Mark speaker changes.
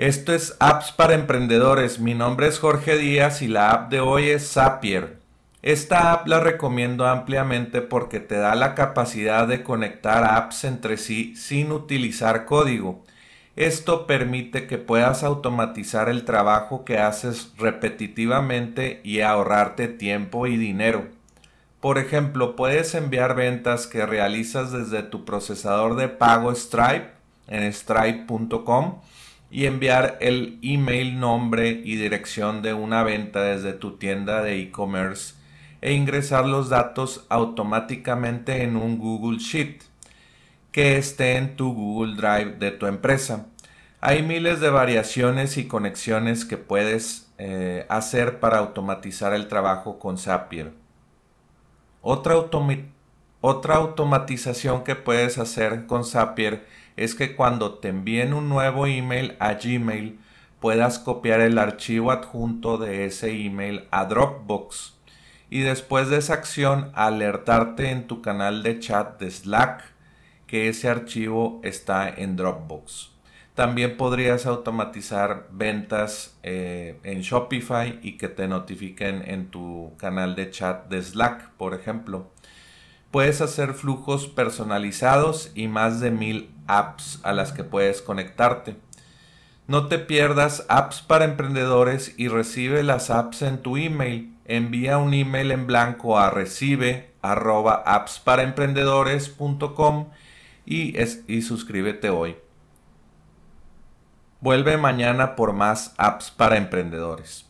Speaker 1: Esto es Apps para Emprendedores. Mi nombre es Jorge Díaz y la app de hoy es Zapier. Esta app la recomiendo ampliamente porque te da la capacidad de conectar apps entre sí sin utilizar código. Esto permite que puedas automatizar el trabajo que haces repetitivamente y ahorrarte tiempo y dinero. Por ejemplo, puedes enviar ventas que realizas desde tu procesador de pago Stripe en stripe.com y enviar el email, nombre y dirección de una venta desde tu tienda de e-commerce e ingresar los datos automáticamente en un Google Sheet que esté en tu Google Drive de tu empresa. Hay miles de variaciones y conexiones que puedes eh, hacer para automatizar el trabajo con Zapier. Otra, otra automatización que puedes hacer con Zapier es que cuando te envíen un nuevo email a Gmail puedas copiar el archivo adjunto de ese email a Dropbox y después de esa acción alertarte en tu canal de chat de Slack que ese archivo está en Dropbox. También podrías automatizar ventas eh, en Shopify y que te notifiquen en tu canal de chat de Slack, por ejemplo. Puedes hacer flujos personalizados y más de mil apps a las que puedes conectarte. No te pierdas apps para emprendedores y recibe las apps en tu email. Envía un email en blanco a recibe arroba y, y suscríbete hoy. Vuelve mañana por más apps para emprendedores.